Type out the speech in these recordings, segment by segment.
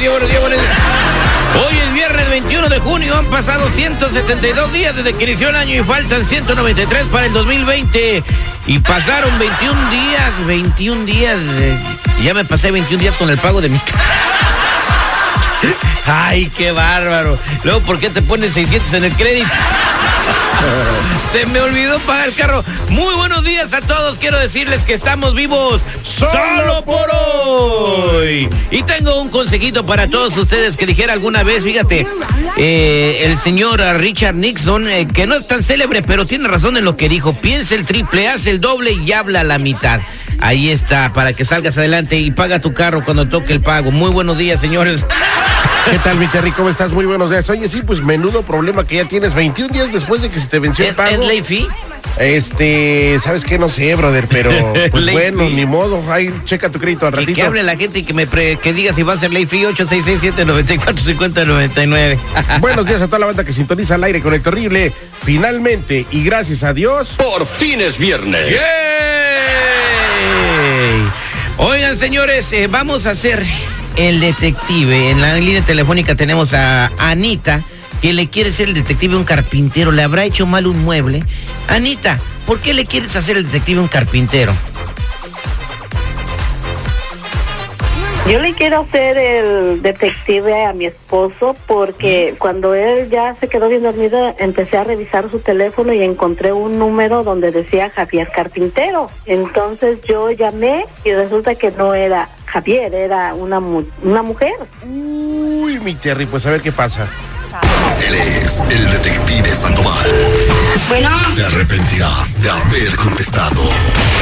Días, buenos días, buenos días. Hoy es viernes 21 de junio, han pasado 172 días desde que inició el año y faltan 193 para el 2020. Y pasaron 21 días, 21 días, eh, ya me pasé 21 días con el pago de mi. Ay, qué bárbaro. Luego, ¿por qué te ponen 600 en el crédito? Se me olvidó pagar el carro. Muy buenos días a todos. Quiero decirles que estamos vivos solo por hoy. Y tengo un consejito para todos ustedes que dijera alguna vez, fíjate, eh, el señor Richard Nixon, eh, que no es tan célebre, pero tiene razón en lo que dijo. Piensa el triple, hace el doble y habla la mitad. Ahí está, para que salgas adelante y paga tu carro cuando toque el pago. Muy buenos días, señores. ¿Qué tal, mi Terry? ¿Cómo estás? Muy buenos días. Oye, sí, pues menudo problema que ya tienes 21 días después de que se te venció el ¿Es, pago. es ley fee? Este, ¿sabes qué? No sé, brother, pero pues bueno, fee. ni modo. Ahí, checa tu crédito al Y ratito. que hable la gente y que me pre- que diga si va a ser ley fee 8667-9450-99. Buenos días a toda la banda que sintoniza al aire con el terrible. Finalmente, y gracias a Dios. Por fin es viernes. ¡Yay! Oigan, señores, eh, vamos a hacer el detective. En la línea telefónica tenemos a Anita, que le quiere ser el detective a un carpintero. Le habrá hecho mal un mueble. Anita, ¿por qué le quieres hacer el detective a un carpintero? Yo le quiero hacer el detective a mi esposo porque cuando él ya se quedó bien dormido, empecé a revisar su teléfono y encontré un número donde decía Javier Carpintero. Entonces yo llamé y resulta que no era Javier, era una, mu- una mujer. Uy, mi Terry, pues a ver qué pasa. Él es el detective Sandoval. Bueno, Te arrepentirás de haber contestado.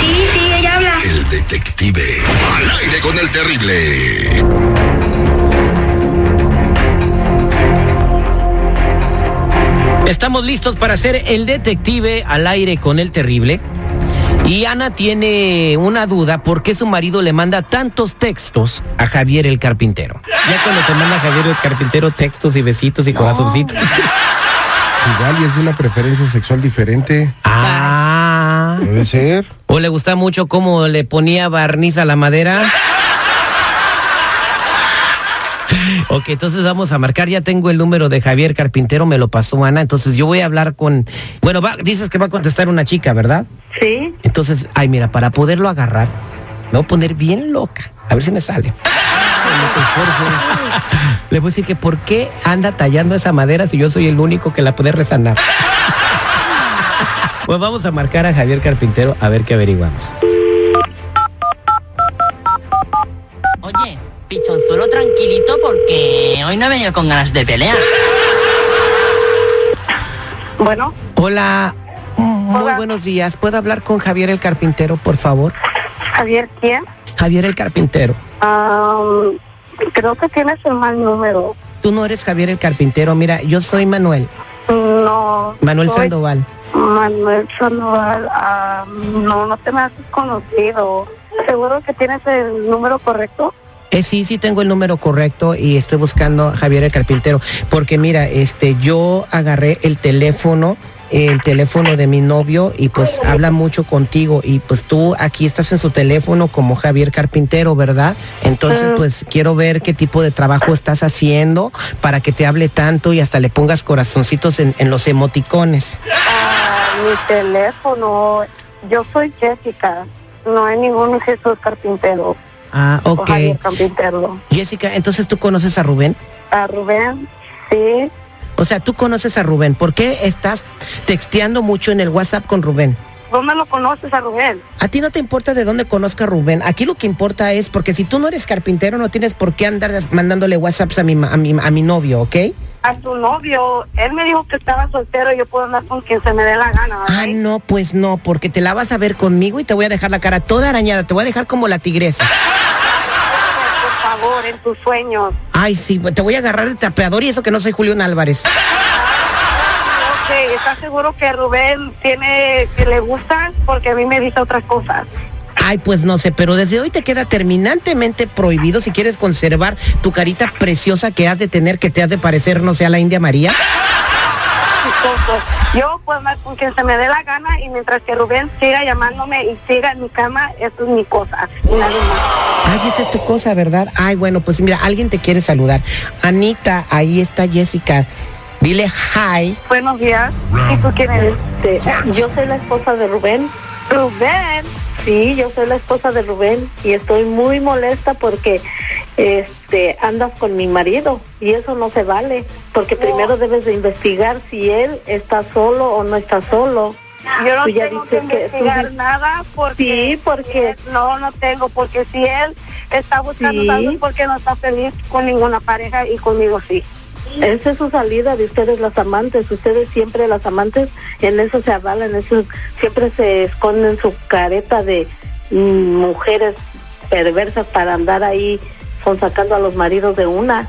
sí, sí, ella habla. El detective. Al aire con el terrible. Estamos listos para hacer el detective al aire con el terrible. Y Ana tiene una duda por qué su marido le manda tantos textos a Javier el carpintero. Ya cuando te manda Javier el carpintero textos y besitos y corazoncitos. Igual y es de una preferencia sexual diferente. Ah. Debe ser. ¿O le gusta mucho cómo le ponía barniz a la madera? Ok, entonces vamos a marcar. Ya tengo el número de Javier Carpintero, me lo pasó Ana. Entonces yo voy a hablar con. Bueno, va- dices que va a contestar una chica, ¿verdad? Sí, Entonces, ay, mira, para poderlo agarrar, me voy a poner bien loca. A ver si me sale. Le voy a decir que por qué anda tallando esa madera si yo soy el único que la puede resanar. Pues vamos a marcar a Javier Carpintero a ver qué averiguamos. Oye, pichonzuelo tranquilito porque hoy no he venido con ganas de pelear. bueno, Hola, muy Hola. buenos días. ¿Puedo hablar con Javier el Carpintero, por favor? Javier, ¿quién? Javier el Carpintero. Ah, creo que tienes el mal número. Tú no eres Javier el Carpintero. Mira, yo soy Manuel. No. Manuel soy Sandoval. Manuel Sandoval, no, no te me has conocido. ¿Seguro que tienes el número correcto? Eh, sí, sí tengo el número correcto y estoy buscando a Javier el Carpintero. Porque mira, este, yo agarré el teléfono, el teléfono de mi novio y pues habla mucho contigo y pues tú aquí estás en su teléfono como Javier Carpintero, ¿verdad? Entonces pues quiero ver qué tipo de trabajo estás haciendo para que te hable tanto y hasta le pongas corazoncitos en, en los emoticones. Ah, mi teléfono. Yo soy Jessica. No hay ningún Jesús Carpintero. Ah, O ok. Jessica, entonces tú conoces a Rubén. A Rubén, sí. O sea, tú conoces a Rubén. ¿Por qué estás texteando mucho en el WhatsApp con Rubén? ¿Dónde lo conoces a Rubén? A ti no te importa de dónde conozca a Rubén. Aquí lo que importa es porque si tú no eres carpintero no tienes por qué andar mandándole WhatsApps a mi, a mi, a mi novio, ¿ok? A tu novio. Él me dijo que estaba soltero y yo puedo andar con quien se me dé la gana. ¿verdad? Ah, no, pues no, porque te la vas a ver conmigo y te voy a dejar la cara toda arañada, te voy a dejar como la tigresa. Por favor, en tus sueños. Ay, sí, te voy a agarrar de trapeador y eso que no soy Julián Álvarez. Ok, ¿estás seguro que Rubén tiene que le gusta? Porque a mí me dice otras cosas. Ay, pues no sé, pero desde hoy te queda terminantemente prohibido si quieres conservar tu carita preciosa que has de tener, que te has de parecer, no sé, a la India María. Yo andar con quien se me dé la gana y mientras que Rubén siga llamándome y siga en mi cama, eso es mi cosa. Nadie más. Ay, esa es tu cosa, ¿verdad? Ay, bueno, pues mira, alguien te quiere saludar. Anita, ahí está Jessica. Dile hi. Buenos días. ¿Y tú quién eres? yo soy la esposa de Rubén. ¿Rubén? Sí, yo soy la esposa de Rubén y estoy muy molesta porque este andas con mi marido y eso no se vale, porque primero debes de investigar si él está solo o no está solo. Yo no tengo que investigar nada porque sí, porque no no tengo porque si él está buscando algo es porque no está feliz con ninguna pareja y conmigo sí. Esa es su salida de ustedes las amantes, ustedes siempre las amantes en eso se avalan, eso siempre se esconden su careta de mm, mujeres perversas para andar ahí son sacando a los maridos de una.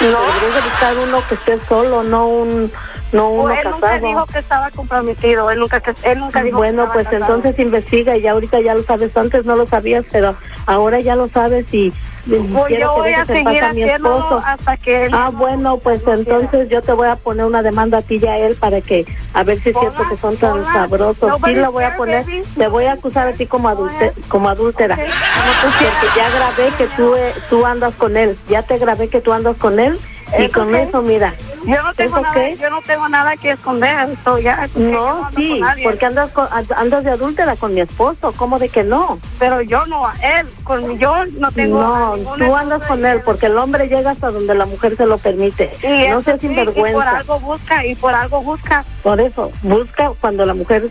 No, deberías de buscar uno que esté solo, no un no uno él casado. nunca dijo que estaba comprometido, él nunca, él nunca dijo Bueno, pues casado. entonces investiga y ya ahorita ya lo sabes. Antes no lo sabías, pero ahora ya lo sabes y Quiero yo voy a seguir a mi haciéndolo esposo. hasta que él Ah, bueno, pues entonces yo te voy a poner una demanda a ti y a él para que a ver si es cierto que son tan sabrosos. Sí, lo voy a poner. Te voy a acusar a ti como adulte, como adúltera. Porque ya grabé que tú eh, tú andas con él. Ya te grabé que tú andas con él y ¿Eso con eso, mira. yo no tengo ¿Eso nada, qué? yo no tengo nada que esconder, esto ya. No, sí, porque andas con, andas de adúltera con mi esposo. ¿Cómo de que no? pero yo no a él, con yo no tengo No, tú andas con él porque el hombre llega hasta donde la mujer se lo permite. y no seas sí, y sinvergüenza. por algo busca y por algo busca. Por eso, busca cuando la mujer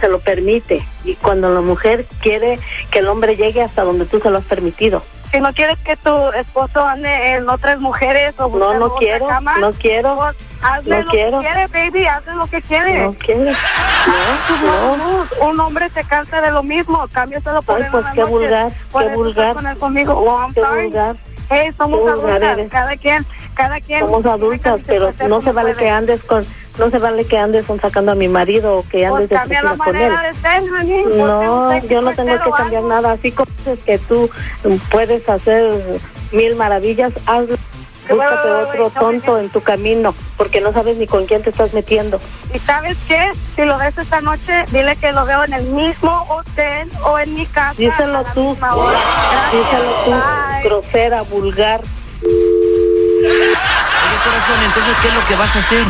se lo permite y cuando la mujer quiere que el hombre llegue hasta donde tú se lo has permitido. Si no quieres que tu esposo ande en otras mujeres o No, no quiero, cama, no quiero, pues hazle no lo quiero. que quiere, baby, hazle lo que quiere. No no. Un hombre se cansa de lo mismo, cámbiaselo por Ay, pues qué noche. vulgar, Por qué vulgar. con él conmigo. Oh, I'm Qué sorry. vulgar. Hey, somos Qué adultas, cada quien, cada quien. Somos adultas, pero no se vale que andes con, no se vale que andes sacando a mi marido o que andes Pues cambia la con él. manera de ser, honey. No, yo no tengo que cambiar nada. Así como dices que tú puedes hacer mil maravillas, hazlo. Búscate otro tonto en tu camino, porque no sabes ni con quién te estás metiendo. Y sabes qué, si lo ves esta noche, dile que lo veo en el mismo hotel o en mi casa. Díselo tú, díselo tú, Bye. grosera, vulgar. Oye, corazón, entonces, ¿qué es lo que vas a hacer?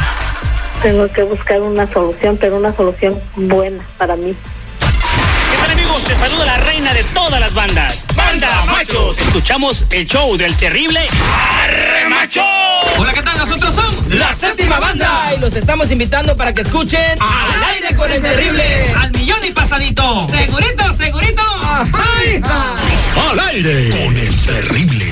Tengo que buscar una solución, pero una solución buena para mí. ¿Qué tal amigos? Te saluda la reina de todas las bandas. ¡Banda Machos! Escuchamos el show del terrible Arre Macho. Hola, ¿qué tal? Nosotros somos la séptima banda y los estamos invitando para que escuchen Al aire con el terrible. Al millón y pasadito. Segurito, segurito. Al aire con el terrible.